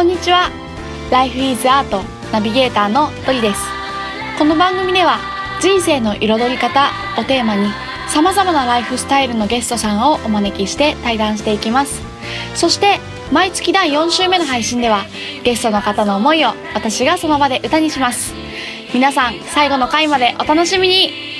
こんにちは。Life is Art ナビゲーターのドリです。この番組では人生の彩り方をテーマに様々なライフスタイルのゲストさんをお招きして対談していきます。そして毎月第4週目の配信ではゲストの方の思いを私がその場で歌にします。皆さん最後の回までお楽しみに。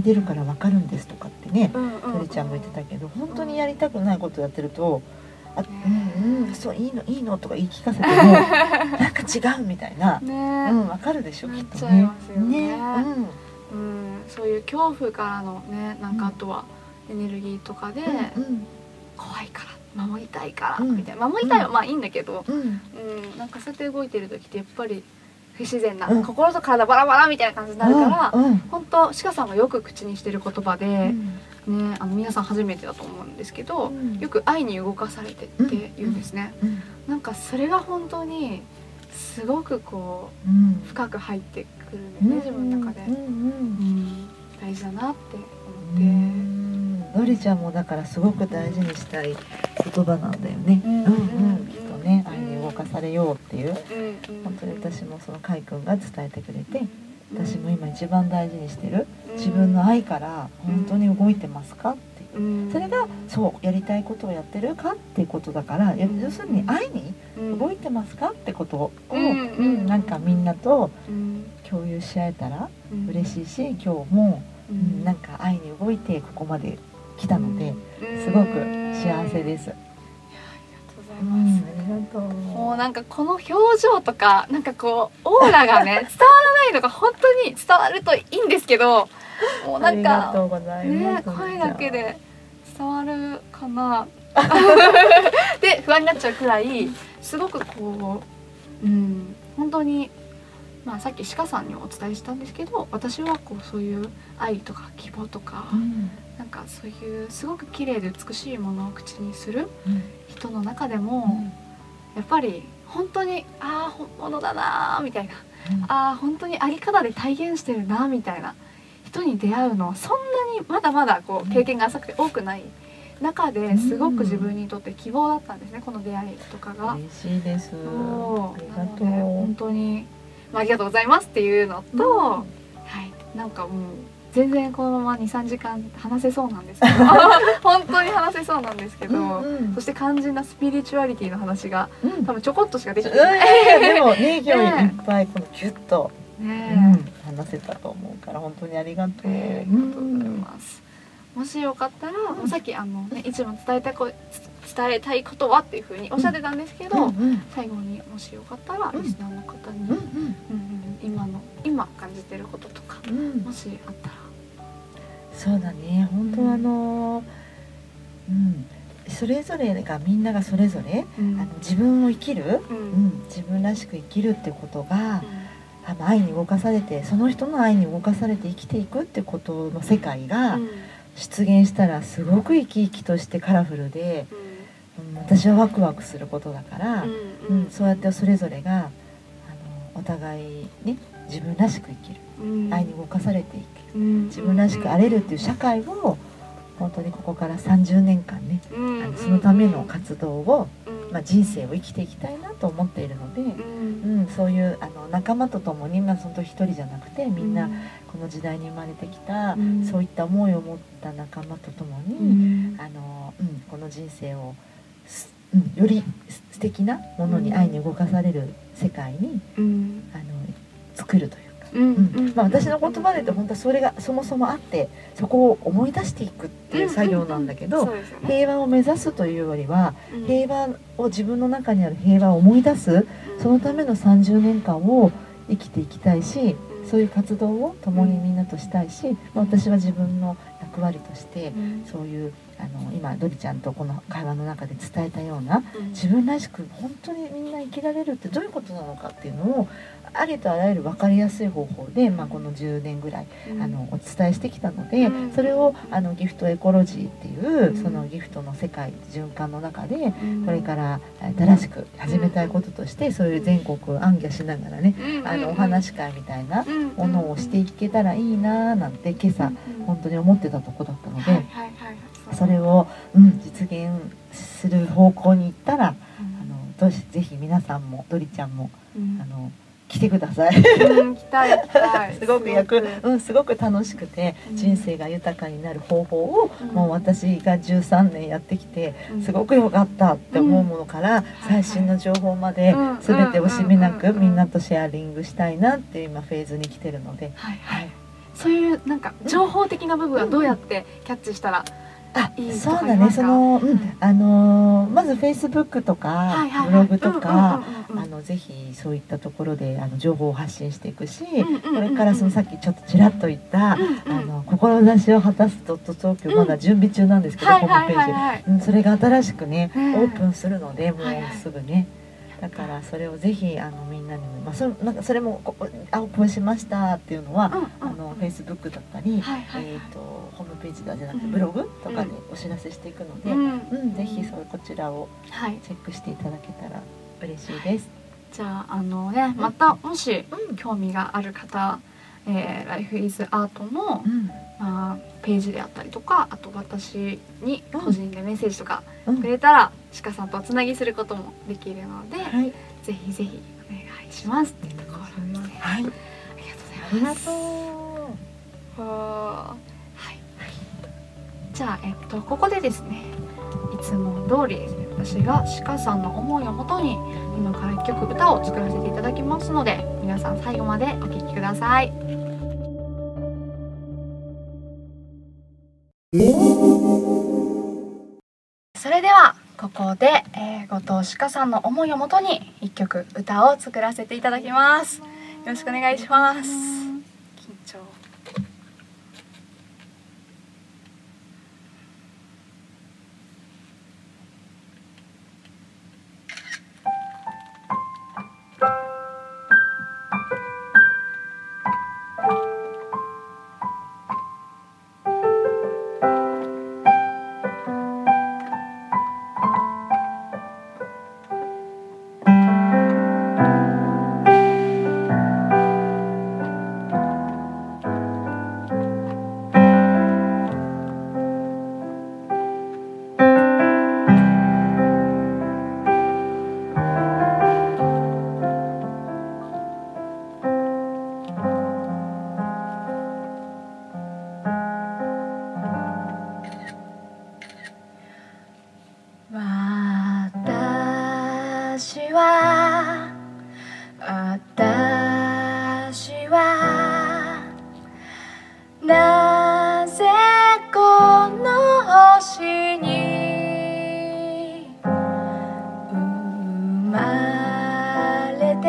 に出るからわかるんですとかってね、うんうんとりちゃんも言ってたけど本当にやりたくないことやってると「あうんうんそういいのいいの」とか言い聞かせても なんか違うみたいな、ね。うんわかるでしょきっとねますよね。うん。うん、そういう恐怖からのねなんかあとはエネルギーとかで、うん怖いから守りたいから、うん。みたいな。守りたいはまあいいんだけど、うんうん。うんなんかそうやって動いてる時ってやっぱり不自然な、うん。心と体バラバラみたいな感じになるから、うん本当鹿さんがよく口にしてる言葉うで、ん。ね、あの皆さん初めてだと思うんですけど、うん。よく愛に動かされてって言うんですね、うんなんかそれが本当にすごくこうん。う深く入ってくるんだよね、自分の中で、うんうんうん。大事だなってう思って。ん。のりちゃんもだからすごく大事にしたい言葉なんだよね。うん。うんうんきっとね愛に動かされようっていう本当に私もその海くんが伝えてくれて私も今一番大事にしてる自分の愛から本当に動いてますかって。いううん。それがそうやりたいことをやってるかっていうことだから要するに愛にうん。動いてますかってことをうんうん。なんかみんなとうん。共有し合えたらうん。嬉しいし今日もううん。なんか愛に動いてここまで来たのですごく幸せです。ありがとうございうんます。もうなんかこの表情とかなんかこうオーラがね 伝わらないのが本当に伝わるといいんですけどもうなんかねす。声だけで伝わるかな。で不安になっちゃうくらいすごくこううん本当にまあさっき鹿さんにもお伝えしたんですけど私はこうそういう愛とか希望とか、うん。なんかそういうすごく綺麗で美しいものを口にするうん。人の中でも、やっぱり本当にああ本物だなーみたいな。ああ本当にあり方で体現してるなみたいな人に出会うのはそんなにまだまだこう経験が浅くて多くない中ですごく自分にとって希望だったんですねこの出会いとかが。嬉しいです。そう。な本当に、まあ、ありがとうございますっていうのと、うん。はい、なんかもう全然このまま23時間話せそうなんですけど。本当に話せそうなんですけど、うんうん。そして肝心なスピリチュアリティの話がうん。多分ちょこっとしかできない。いやいやでもね 今日いねっぱいこのギュッと、うねんえ、話せたと思うから本当にありがとう。え。ーありがとうございます。もしよかったら、もうさっきあのねいつも伝えたこ伝えたいことはっていうふうにおっしゃってたんですけど、うんうん。最後にもしよかったらうん。リスナーの方に、うん。うん今感じてることとかうん。うんもしあったら。そうだね。本当あのうん。それぞれがみんながそれぞれあの自分を生きる、ううん。ん、自分らしく生きるってことが、あの愛に動かされてその人の愛に動かされて生きていくってことの世界が出現したらすごく生き生きとしてカラフルで、うん、私はワクワクすることだから、うんそうやってそれぞれがあのお互いね自分らしく生きる。愛に動かされていく自分らしくあれるっていう社会を本当にここから30年間ねあのそのための活動を、まあ、人生を生きていきたいなと思っているので、うん、そういうあの仲間と共に、まあ、その一人じゃなくてみんなこの時代に生まれてきた、うん。そういった思いを持った仲間と共に、うん。あのうん、この人生をす、うん、よりす素敵なものに愛に動かされる世界にうん。あの作るというか。うんうん。まあ、私の言葉で言うと本当はそれがそもそもあってそこを思い出していくっていう作業なんだけどね平和を目指すというよりはうん。平和を自分の中にある平和を思い出すそのための30年間を生きていきたいしそういう活動を共にみんなとしたいし、まあ、私は自分の役割としてうん。そういうあの今ドリちゃんとこの会話の中で伝えたようなうん。自分らしく本当にみんな生きられるってどういうことなのかっていうのをありとあらゆる分かりやすい方法で、まあ、この10年ぐらいあのお伝えしてきたので、うん。それをあのギフトエコロジーっていう、うん。そのギフトの世界循環の中でうん。これから新しく始めたいこととしてそういう全国暗記しながらねあのお話し会みたいなものをしていけたらいいなーなんて今朝本当に思ってたとこだったので、それを、うん、実現する方向に行ったらあのぜひ皆さんもドリちゃんもうん。あの来てください。うん来たい来たい。すごく役うん、すごく楽しくてうん。人生が豊かになる方法を、うん。もう私が13年やってきてうん。すごく良かったって思うものから、最新の情報までうん全て惜しみなくうんみんなとシェアリングしたいなって今フェーズに来てるので、はいははいい、そういうなんか情報的な部分はどうやってキャッチしたらあそうだねその、ううん。ん、あのーまずフェイスブックとか、ブログとか、ぜひそういったところであの情報を発信していくし、これからそのさっきちょっとちらっと言った、あの志を果たすドット東京まだ準備中なんですけど、ホームページ、うん、それが新しくね、うん。オープンするのでもうすぐね、だからそれをぜひあのみんなにも、まあ、そなんかそれもこあオープンしましたっていうのは、うんうんあのフェイスブックだったり、はいはいはい。えー、とホームページだじゃなくてうん。ブログとかでお知らせしていくので、ううんんぜひそうこちらをはい。チェックしていただけたら嬉しいです。じゃああのねまたもしうん。興味がある方、えー、Life is Art の、うん。まあ、ページであったりとかあと私に個人でメッセージとかうん。くれたら、鹿さんとおつなぎすることもできるので、はい、ぜひぜひお願いしますっていうところですね。はい、あありがとうございます。とう。はい。じゃあえっとここでですね、いつも通り私が鹿さんの思いをもとに今から一曲歌を作らせていただきますので、皆さん最後までお聴きください。それではここで、えー、後藤鹿さんの思いをもとに一曲歌を作らせていただきます。よろしくお願いします。は私はなぜこの星に生まれて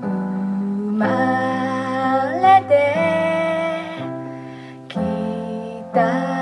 生まれてきた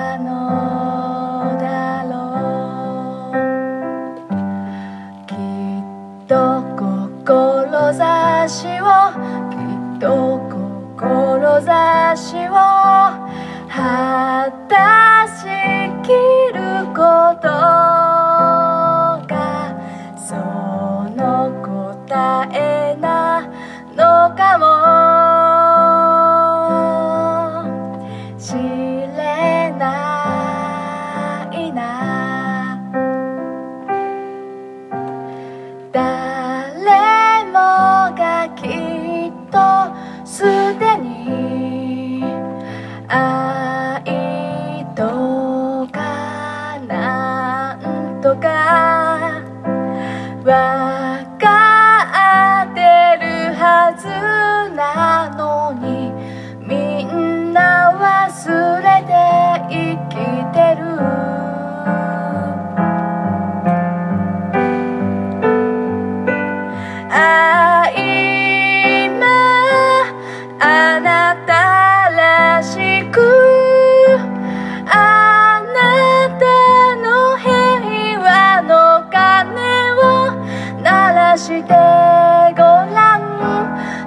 今あなたらしくあなたの平和の鐘を鳴らしてごらん。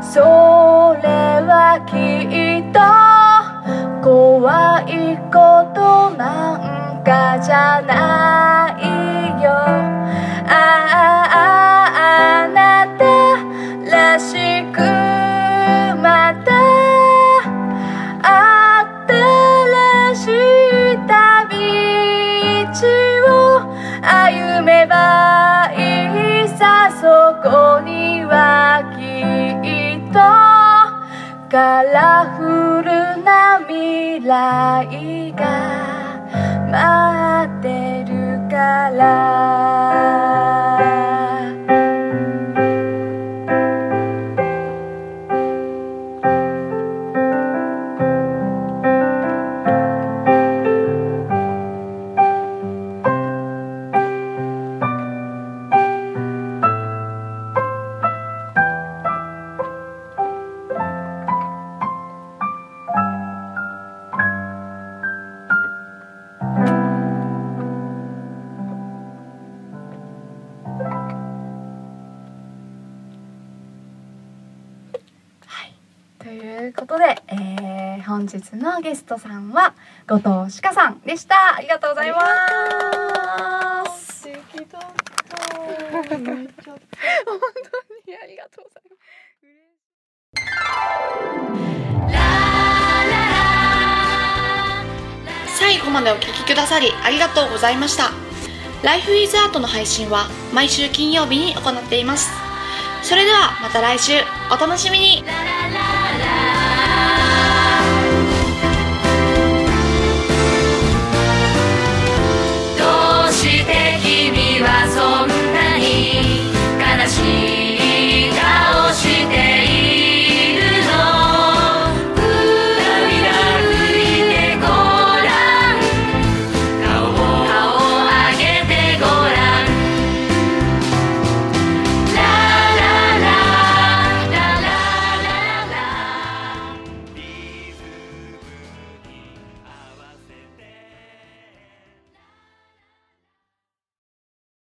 それはきっと怖いことなんかじゃない。カラフルな未来が待ってるから。ということで、えー、本日のゲストさんは後藤歯科さんでした。ありがとうございます。素敵だった。本当にありがとうございます。最後までお聞きくださりありがとうございましたライフイズアートの配信は毎週金曜日に行っています。それではまた来週。お楽しみに。